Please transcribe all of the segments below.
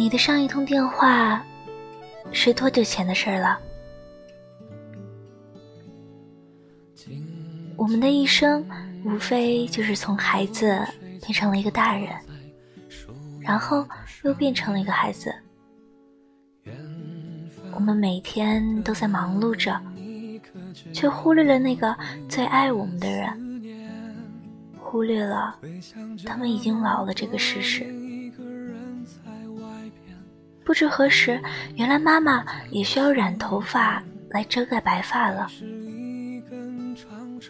你的上一通电话是多久前的事儿了？我们的一生无非就是从孩子变成了一个大人，然后又变成了一个孩子。我们每天都在忙碌着，却忽略了那个最爱我们的人，忽略了他们已经老了这个事实。不知何时，原来妈妈也需要染头发来遮盖白发了。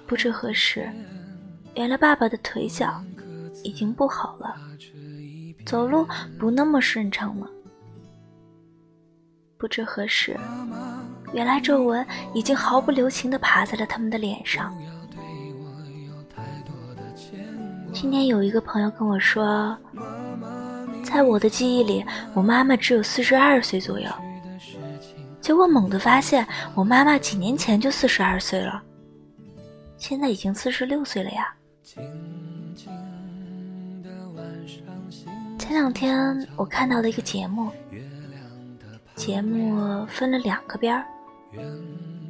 不知何时，原来爸爸的腿脚已经不好了，走路不那么顺畅了。不知何时，原来皱纹已经毫不留情地爬在了他们的脸上。今天有一个朋友跟我说，在我的记忆里，我妈妈只有四十二岁左右。结果猛地发现，我妈妈几年前就四十二岁了，现在已经四十六岁了呀。前两天我看到了一个节目。节目分了两个边儿，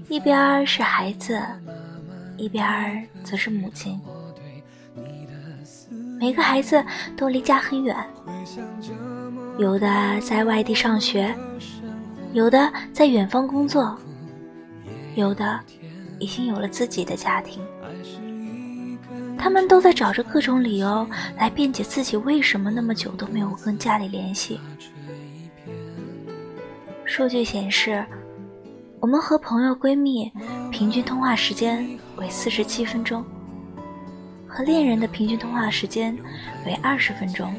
一边是孩子，一边则是母亲。每个孩子都离家很远，有的在外地上学，有的在远方工作，有的已经有了自己的家庭。他们都在找着各种理由来辩解自己为什么那么久都没有跟家里联系。数据显示，我们和朋友、闺蜜平均通话时间为四十七分钟，和恋人的平均通话时间为二十分钟，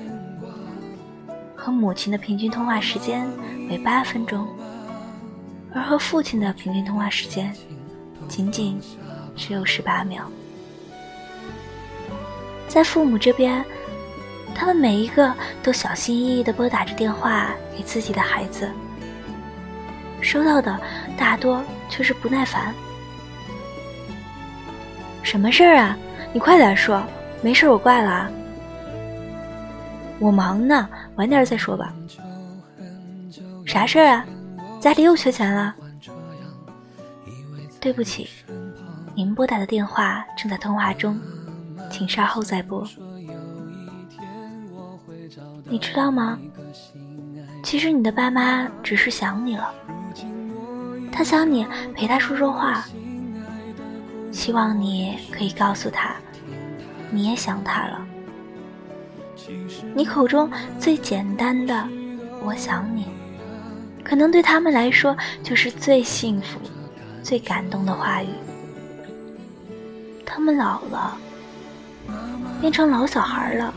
和母亲的平均通话时间为八分钟，而和父亲的平均通话时间仅仅只有十八秒。在父母这边，他们每一个都小心翼翼地拨打着电话给自己的孩子。收到的大多却是不耐烦。什么事儿啊？你快点说！没事，我挂了啊。我忙呢，晚点再说吧。啥事儿啊？家里又缺钱了？对不起，您拨打的电话正在通话中，请稍后再拨。你知道吗？其实你的爸妈只是想你了。他想你陪他说说话，希望你可以告诉他，你也想他了。你口中最简单的“我想你”，可能对他们来说就是最幸福、最感动的话语。他们老了，变成老小孩了，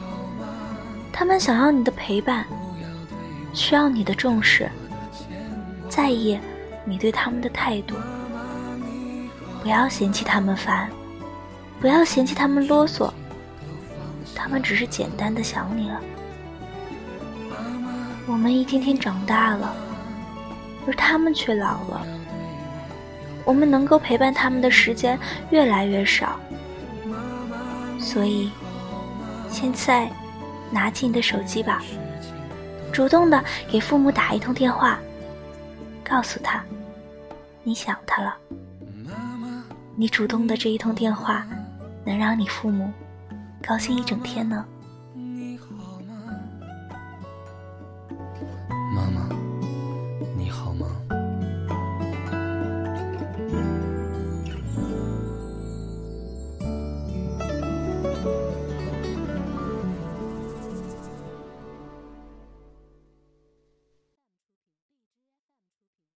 他们想要你的陪伴，需要你的重视、在意。你对他们的态度，不要嫌弃他们烦，不要嫌弃他们啰嗦，他们只是简单的想你了。我们一天天长大了，而他们却老了，我们能够陪伴他们的时间越来越少，所以，现在，拿起你的手机吧，主动的给父母打一通电话。告诉他，你想他了。你主动的这一通电话，能让你父母高兴一整天呢。妈妈，你好吗？